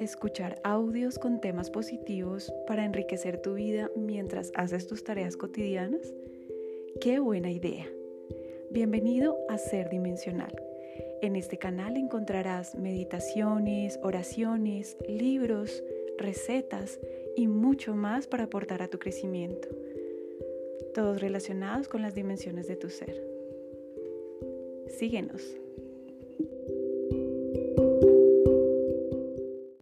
escuchar audios con temas positivos para enriquecer tu vida mientras haces tus tareas cotidianas? ¡Qué buena idea! Bienvenido a Ser Dimensional. En este canal encontrarás meditaciones, oraciones, libros, recetas y mucho más para aportar a tu crecimiento, todos relacionados con las dimensiones de tu ser. Síguenos.